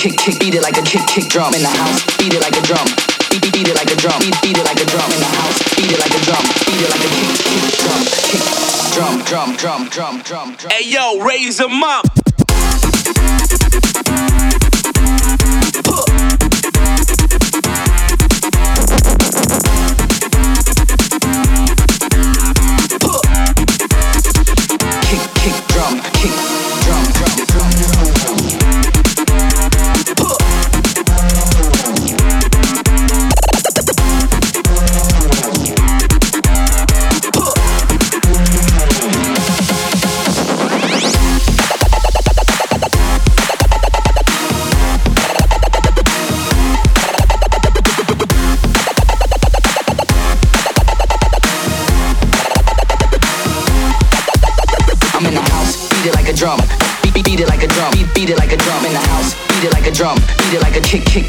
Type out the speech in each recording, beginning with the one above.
Kick, kick, beat it like a kick, kick drum in the house. Beat it like a drum. Beat, beat, beat it like a drum. Beat, beat it like a drum in the house. Beat it like a drum. Beat it like a kick, kick drum. Kick, drum, drum, drum, drum, drum, drum. Hey yo, raise them up. drum. Kick, kick,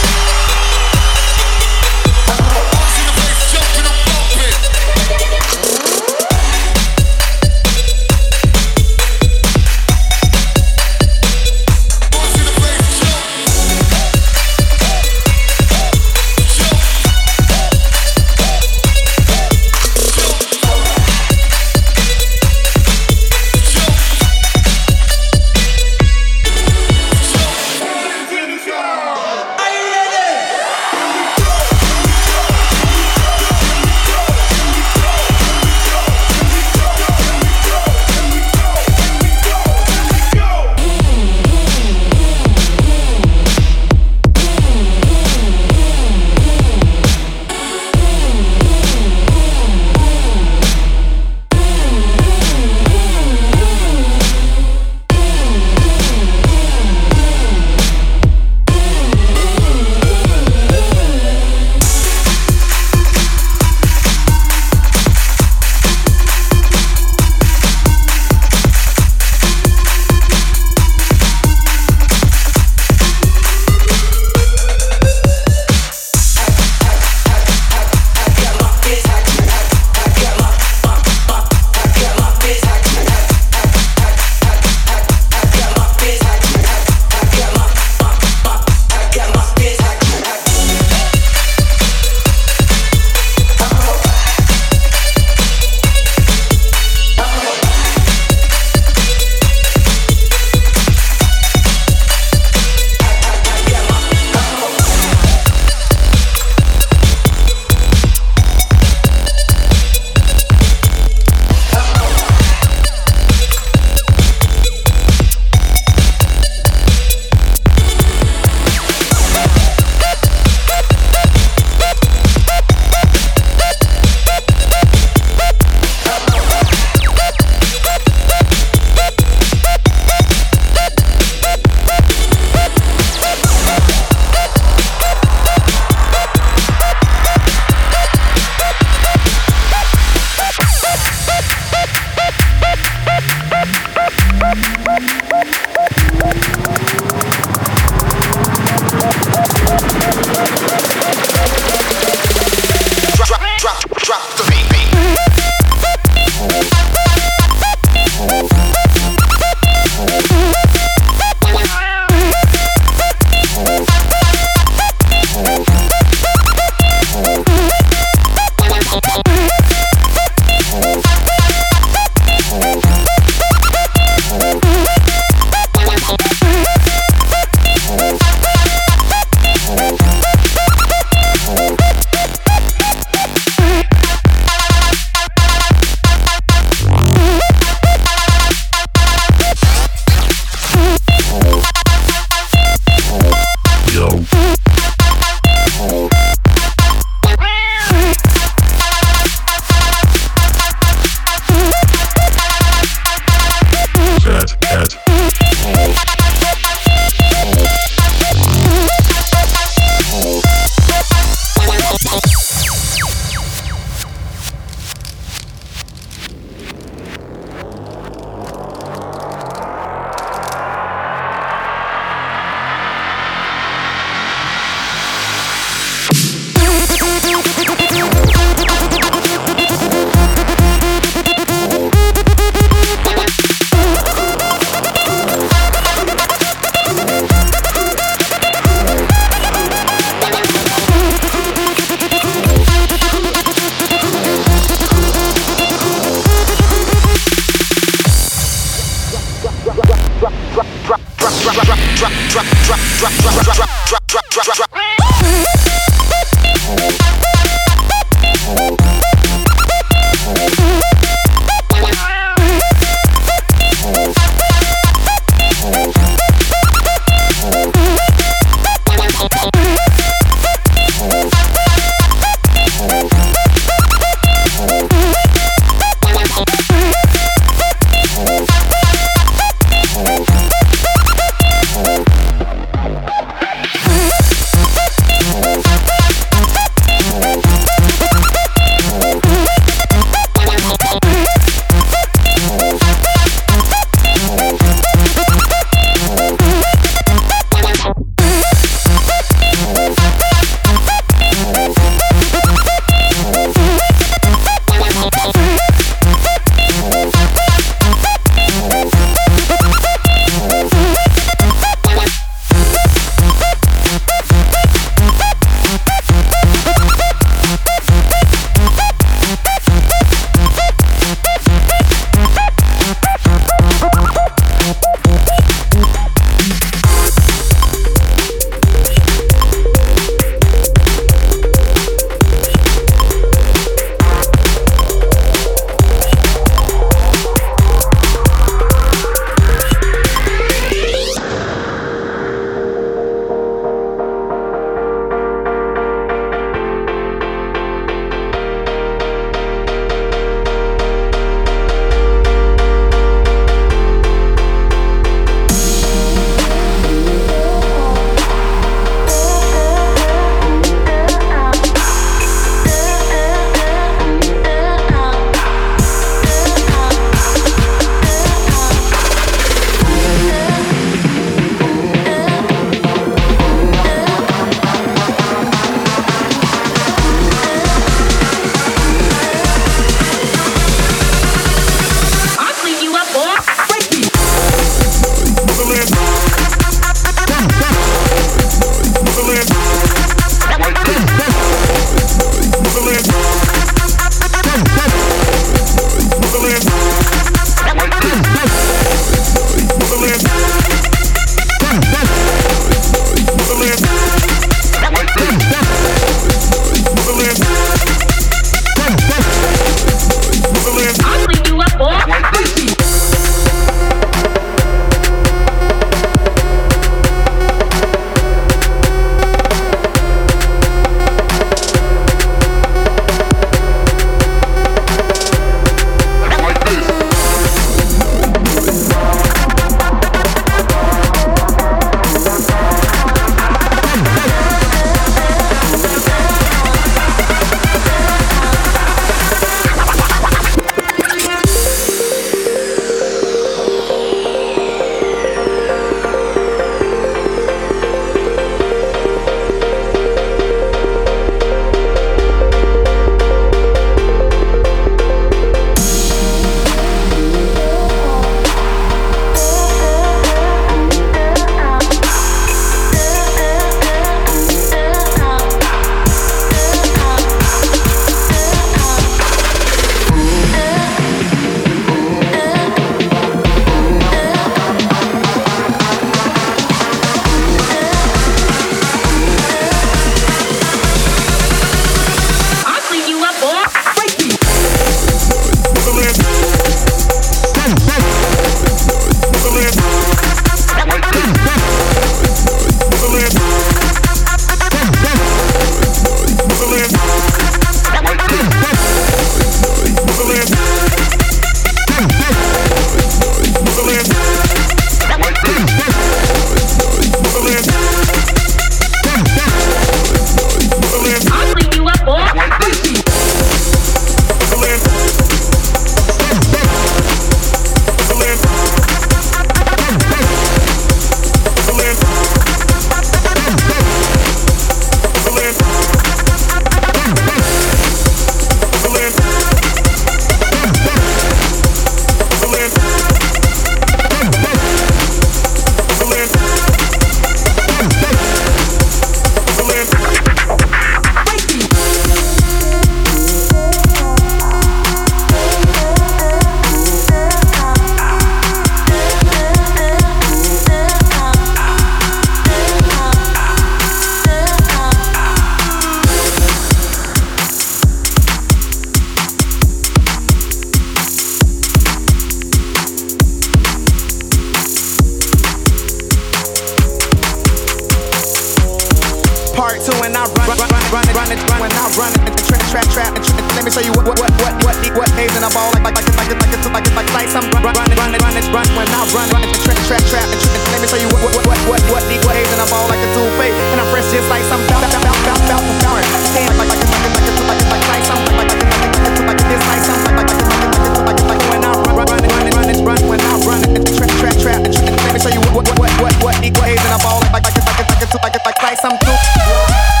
run, it, run when I run it. Trap, trap, trap. Let me show you what, what, what, what, what, what haze in a ball like, like, like, like, like, like, like, like, like, some run, run, run run run when I run, run it. Trap, trap, trap. and Let me show you what, what, what, what, what, what haze in a ball like a toupee, and I'm fresh just like some bounce, bounce, bounce, bounce, bounce. Like, like, like, like, like, like, like, like, like, some, like, like, like, like, like, this, like, some, like, like, like, like, like, like, when I run, run, run, run, run, run, when I run it. Trap, trap, trap. Let me show you what, what, what, what, what, what haze in a ball like, like, like, like, like, like, like, like, like, some toupee.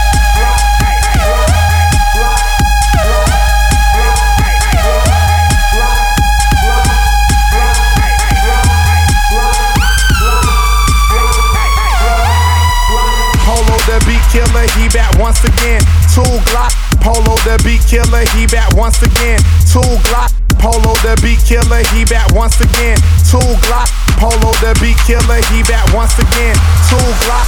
Once again. Two Glock, Polo the beat killer, he back once again. Two Glock, Polo the beat killer, he back once again. Two Glock, Polo the beat killer, he back once again. Two Glock.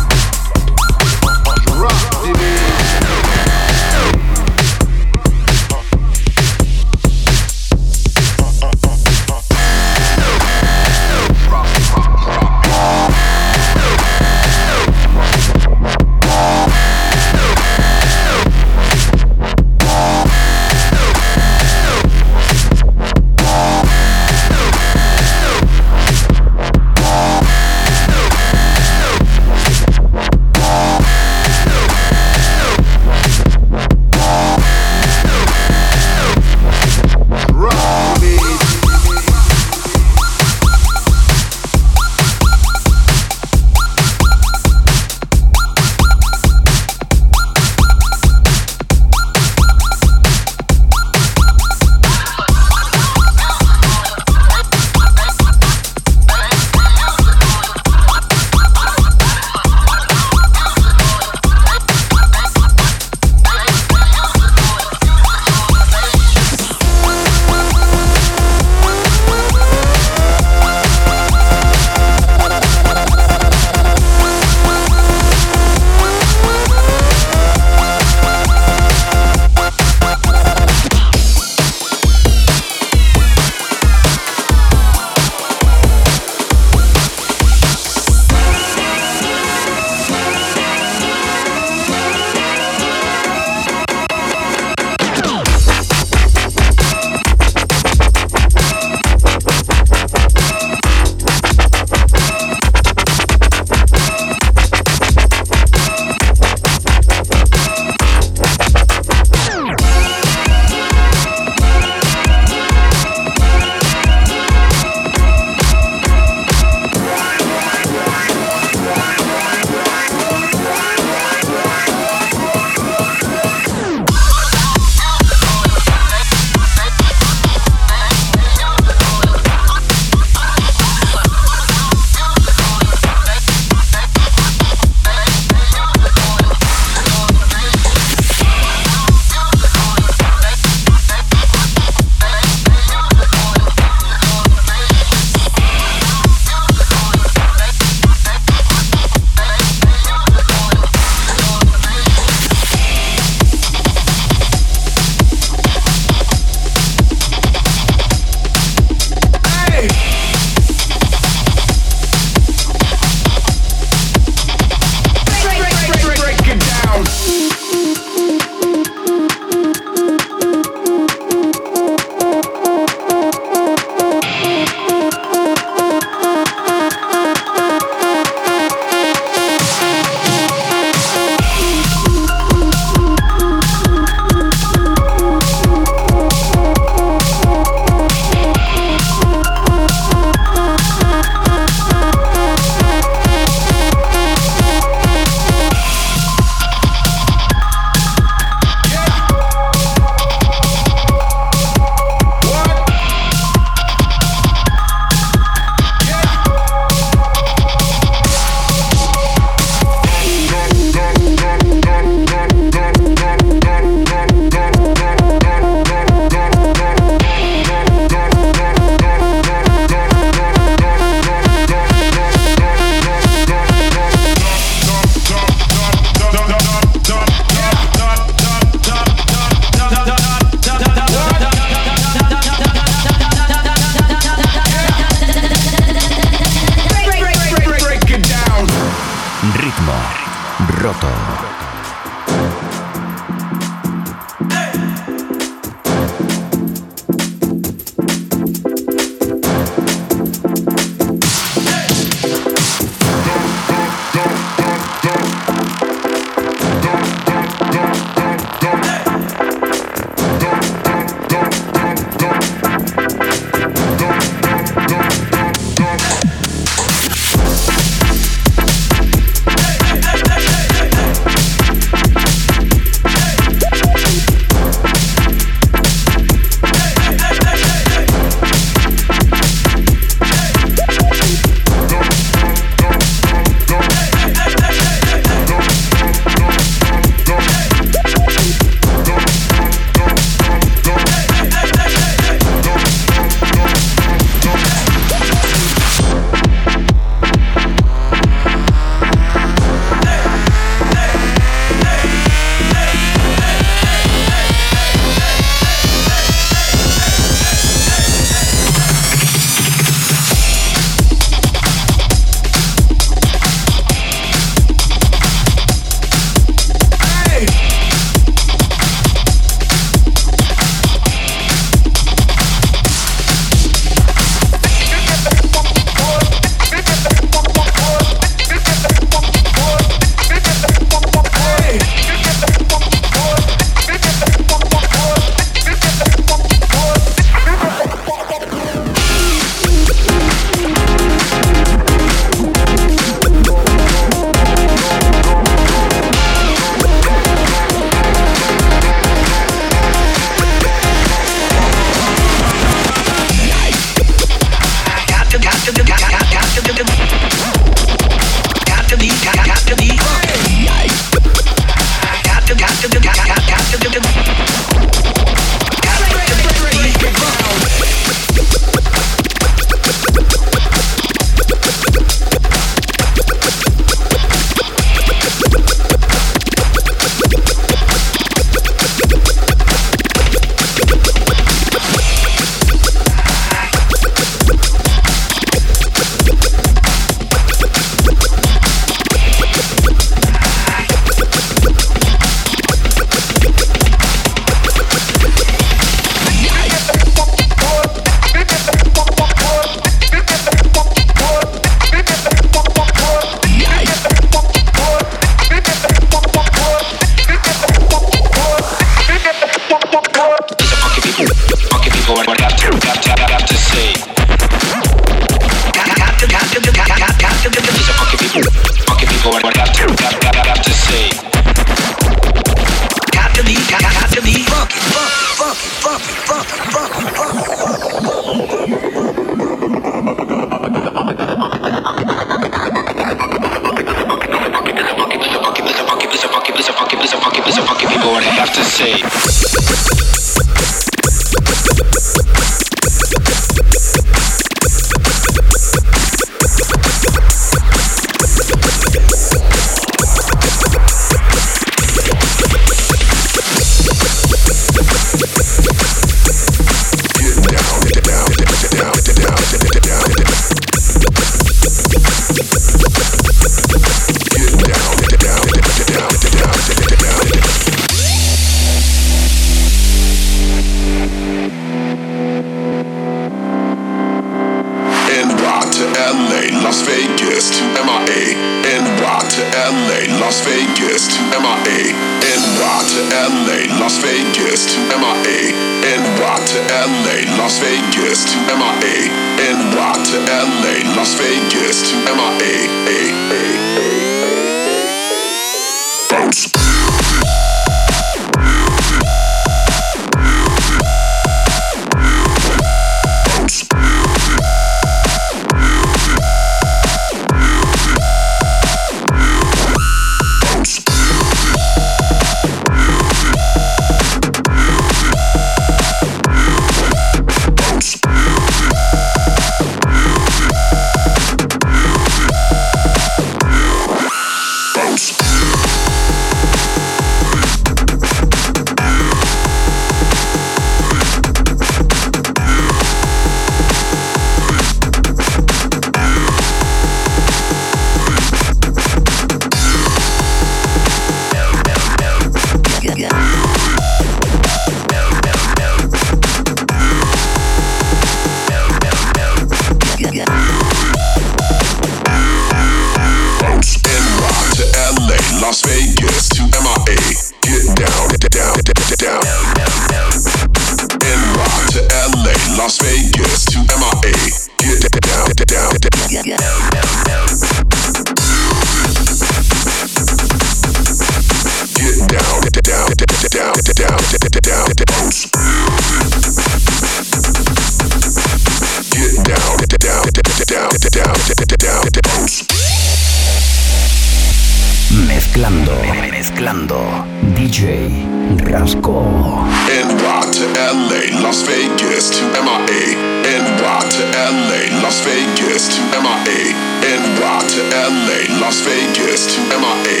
DJ Rasco. NY to LA, Las Vegas to MIA. NY to LA, Las Vegas to MIA. NY to LA, Las Vegas to MIA.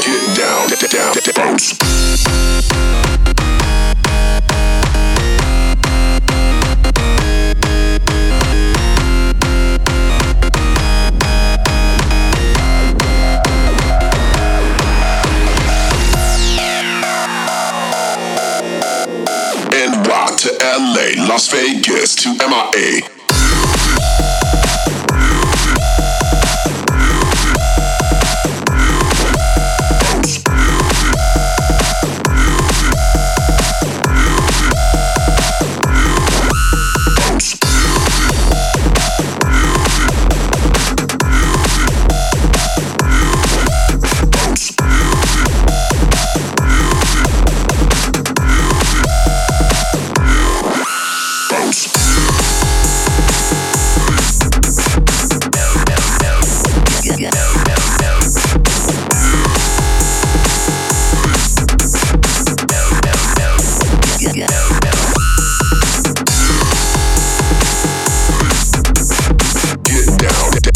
Get down, down, bounce. Las Vegas to MIA.